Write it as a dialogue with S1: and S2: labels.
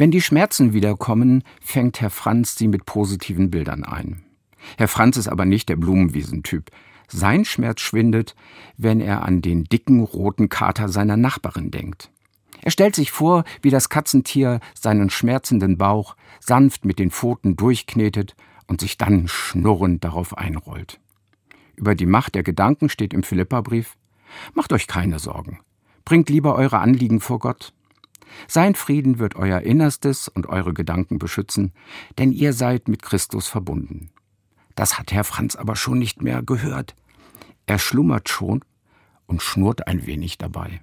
S1: Wenn die Schmerzen wiederkommen, fängt Herr Franz sie mit positiven Bildern ein. Herr Franz ist aber nicht der Blumenwiesentyp. Sein Schmerz schwindet, wenn er an den dicken roten Kater seiner Nachbarin denkt. Er stellt sich vor, wie das Katzentier seinen schmerzenden Bauch sanft mit den Pfoten durchknetet und sich dann schnurrend darauf einrollt. Über die Macht der Gedanken steht im Philipperbrief: Macht euch keine Sorgen. Bringt lieber eure Anliegen vor Gott. Sein Frieden wird euer Innerstes und eure Gedanken beschützen, denn ihr seid mit Christus verbunden. Das hat Herr Franz aber schon nicht mehr gehört. Er schlummert schon und schnurrt ein wenig dabei.